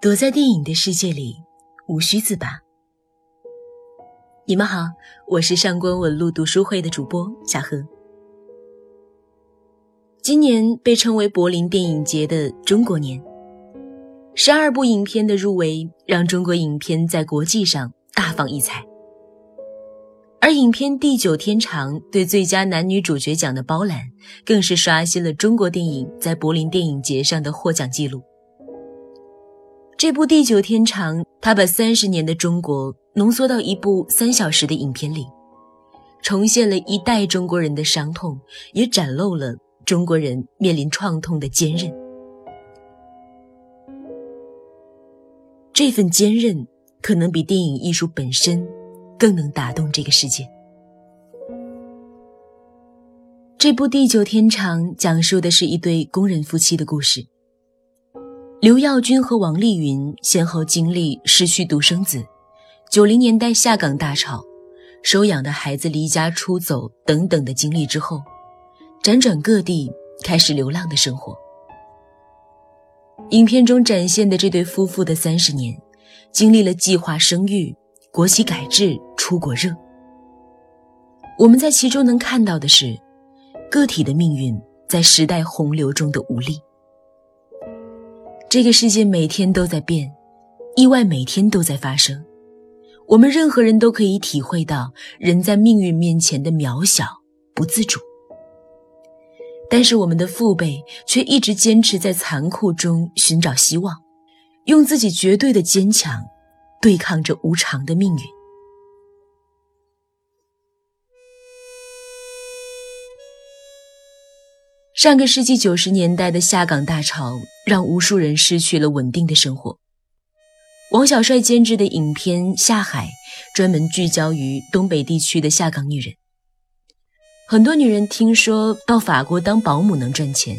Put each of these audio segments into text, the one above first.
躲在电影的世界里，无需自拔。你们好，我是上官文路读书会的主播小何。今年被称为柏林电影节的中国年，十二部影片的入围让中国影片在国际上大放异彩。而影片《地久天长》对最佳男女主角奖的包揽，更是刷新了中国电影在柏林电影节上的获奖记录。这部《地久天长》，它把三十年的中国浓缩到一部三小时的影片里，重现了一代中国人的伤痛，也展露了中国人面临创痛的坚韧。这份坚韧，可能比电影艺术本身更能打动这个世界。这部《地久天长》讲述的是一对工人夫妻的故事。刘耀军和王丽云先后经历失去独生子、九零年代下岗大潮、收养的孩子离家出走等等的经历之后，辗转各地，开始流浪的生活。影片中展现的这对夫妇的三十年，经历了计划生育、国企改制、出国热。我们在其中能看到的是，个体的命运在时代洪流中的无力。这个世界每天都在变，意外每天都在发生，我们任何人都可以体会到人在命运面前的渺小、不自主。但是我们的父辈却一直坚持在残酷中寻找希望，用自己绝对的坚强对抗着无常的命运。上个世纪九十年代的下岗大潮，让无数人失去了稳定的生活。王小帅监制的影片《下海》，专门聚焦于东北地区的下岗女人。很多女人听说到法国当保姆能赚钱，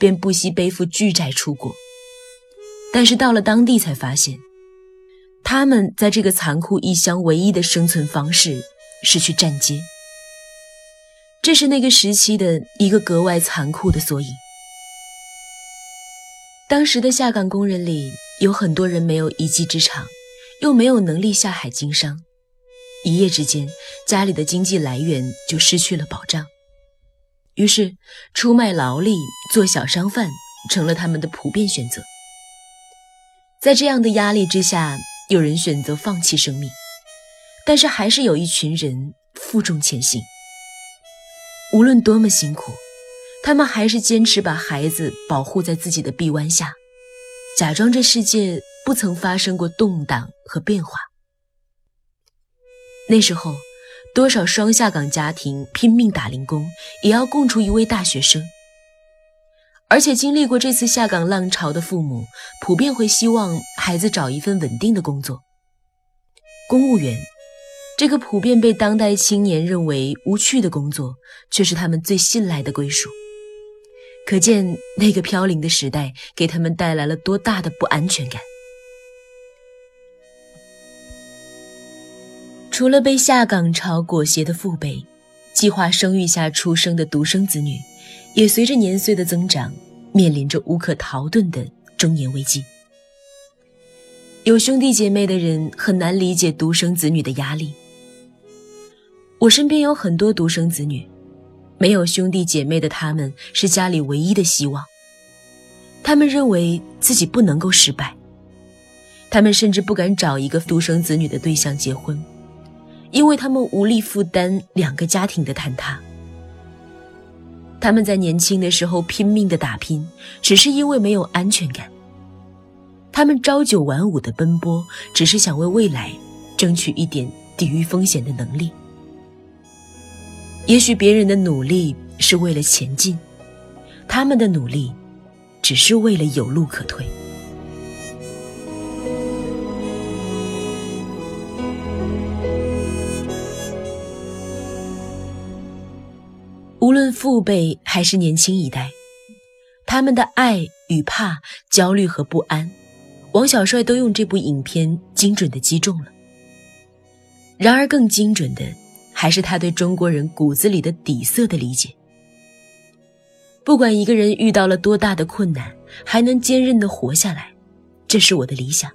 便不惜背负巨债出国。但是到了当地才发现，她们在这个残酷异乡唯一的生存方式是去站街。这是那个时期的一个格外残酷的缩影。当时的下岗工人里有很多人没有一技之长，又没有能力下海经商，一夜之间家里的经济来源就失去了保障。于是，出卖劳力、做小商贩成了他们的普遍选择。在这样的压力之下，有人选择放弃生命，但是还是有一群人负重前行。无论多么辛苦，他们还是坚持把孩子保护在自己的臂弯下，假装这世界不曾发生过动荡和变化。那时候，多少双下岗家庭拼命打零工，也要供出一位大学生。而且，经历过这次下岗浪潮的父母，普遍会希望孩子找一份稳定的工作，公务员。这个普遍被当代青年认为无趣的工作，却是他们最信赖的归属。可见那个飘零的时代给他们带来了多大的不安全感。除了被下岗潮裹挟的父辈，计划生育下出生的独生子女，也随着年岁的增长，面临着无可逃遁的中年危机。有兄弟姐妹的人很难理解独生子女的压力。我身边有很多独生子女，没有兄弟姐妹的他们是家里唯一的希望。他们认为自己不能够失败，他们甚至不敢找一个独生子女的对象结婚，因为他们无力负担两个家庭的坍塌。他们在年轻的时候拼命的打拼，只是因为没有安全感。他们朝九晚五的奔波，只是想为未来争取一点抵御风险的能力。也许别人的努力是为了前进，他们的努力只是为了有路可退。无论父辈还是年轻一代，他们的爱与怕、焦虑和不安，王小帅都用这部影片精准的击中了。然而，更精准的。还是他对中国人骨子里的底色的理解。不管一个人遇到了多大的困难，还能坚韧的活下来，这是我的理想。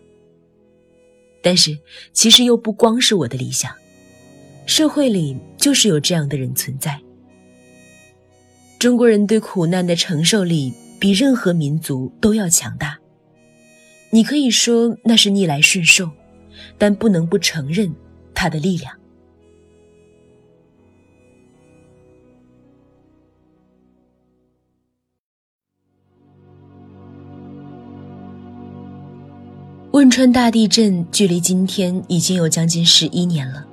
但是，其实又不光是我的理想，社会里就是有这样的人存在。中国人对苦难的承受力比任何民族都要强大。你可以说那是逆来顺受，但不能不承认它的力量。汶川大地震距离今天已经有将近十一年了，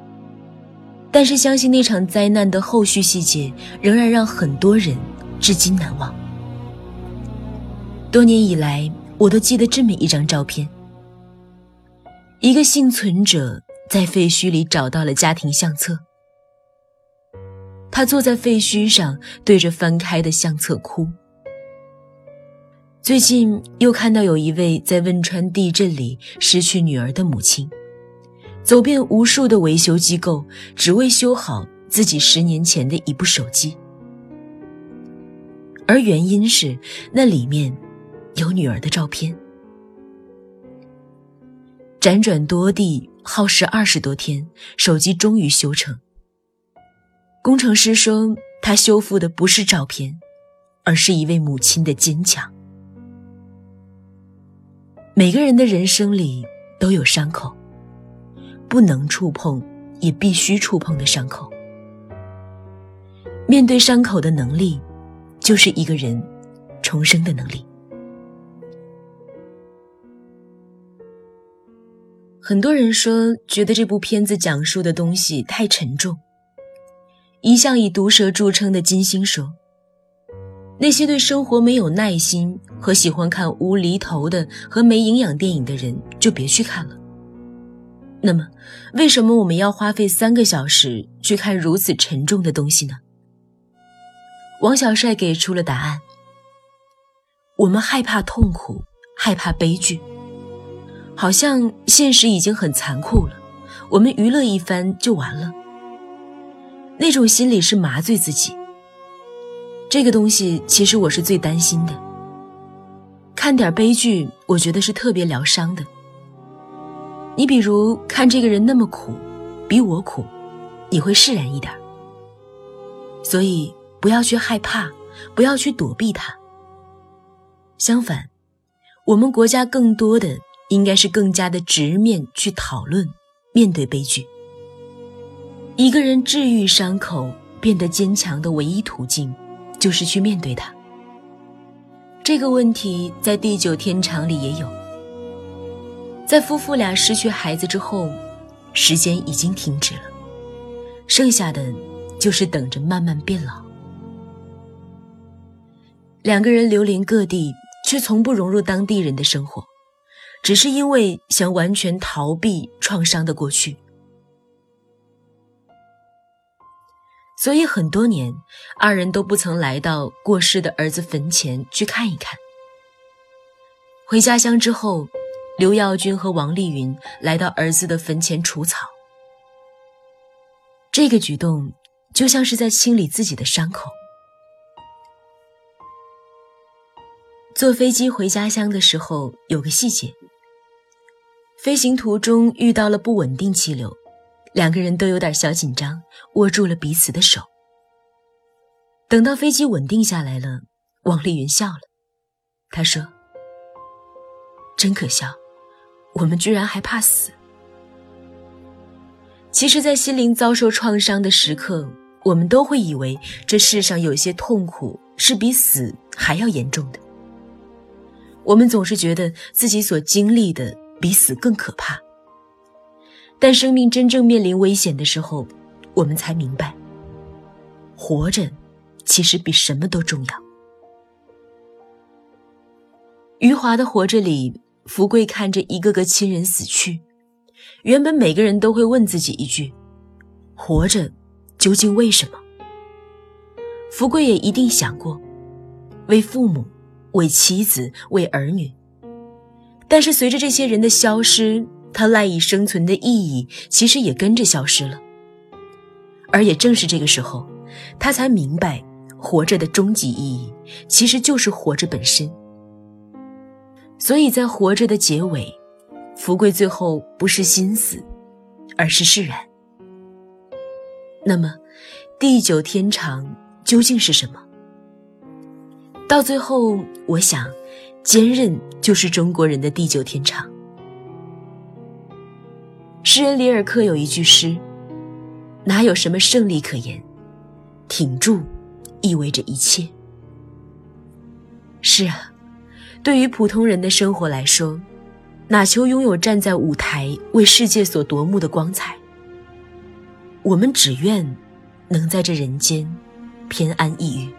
但是相信那场灾难的后续细节仍然让很多人至今难忘。多年以来，我都记得这么一张照片：一个幸存者在废墟里找到了家庭相册，他坐在废墟上，对着翻开的相册哭。最近又看到有一位在汶川地震里失去女儿的母亲，走遍无数的维修机构，只为修好自己十年前的一部手机。而原因是那里面有女儿的照片。辗转多地，耗时二十多天，手机终于修成。工程师说，他修复的不是照片，而是一位母亲的坚强。每个人的人生里都有伤口，不能触碰也必须触碰的伤口。面对伤口的能力，就是一个人重生的能力。很多人说，觉得这部片子讲述的东西太沉重。一向以毒舌著称的金星说。那些对生活没有耐心和喜欢看无厘头的和没营养电影的人，就别去看了。那么，为什么我们要花费三个小时去看如此沉重的东西呢？王小帅给出了答案：我们害怕痛苦，害怕悲剧，好像现实已经很残酷了，我们娱乐一番就完了。那种心理是麻醉自己。这个东西其实我是最担心的。看点悲剧，我觉得是特别疗伤的。你比如看这个人那么苦，比我苦，你会释然一点。所以不要去害怕，不要去躲避它。相反，我们国家更多的应该是更加的直面去讨论，面对悲剧。一个人治愈伤口、变得坚强的唯一途径。就是去面对它。这个问题在地久天长里也有。在夫妇俩失去孩子之后，时间已经停止了，剩下的就是等着慢慢变老。两个人流连各地，却从不融入当地人的生活，只是因为想完全逃避创伤的过去。所以很多年，二人都不曾来到过世的儿子坟前去看一看。回家乡之后，刘耀军和王丽云来到儿子的坟前除草。这个举动就像是在清理自己的伤口。坐飞机回家乡的时候，有个细节：飞行途中遇到了不稳定气流。两个人都有点小紧张，握住了彼此的手。等到飞机稳定下来了，王丽云笑了，她说：“真可笑，我们居然还怕死。”其实，在心灵遭受创伤的时刻，我们都会以为这世上有些痛苦是比死还要严重的。我们总是觉得自己所经历的比死更可怕。但生命真正面临危险的时候，我们才明白，活着其实比什么都重要。余华的《活着》里，福贵看着一个个亲人死去，原本每个人都会问自己一句：活着究竟为什么？福贵也一定想过，为父母，为妻子，为儿女。但是随着这些人的消失，他赖以生存的意义，其实也跟着消失了。而也正是这个时候，他才明白，活着的终极意义，其实就是活着本身。所以在活着的结尾，福贵最后不是心死，而是释然。那么，地久天长究竟是什么？到最后，我想，坚韧就是中国人的地久天长。诗人里尔克有一句诗：“哪有什么胜利可言，挺住，意味着一切。”是啊，对于普通人的生活来说，哪求拥有站在舞台为世界所夺目的光彩？我们只愿能在这人间偏安一隅。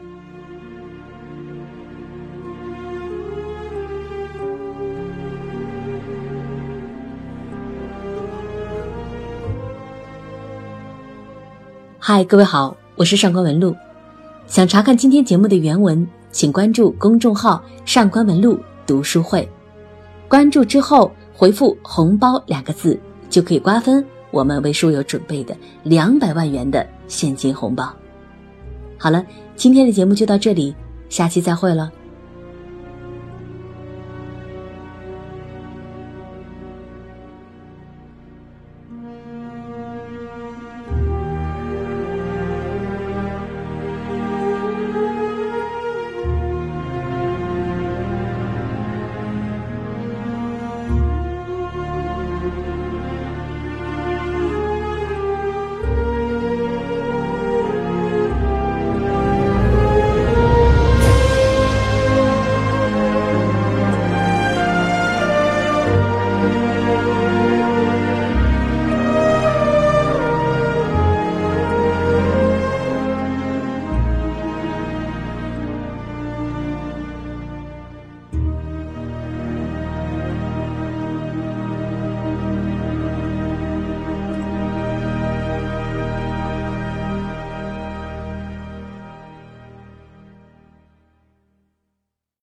嗨，各位好，我是上官文露。想查看今天节目的原文，请关注公众号“上官文露读书会”。关注之后回复“红包”两个字，就可以瓜分我们为书友准备的两百万元的现金红包。好了，今天的节目就到这里，下期再会了。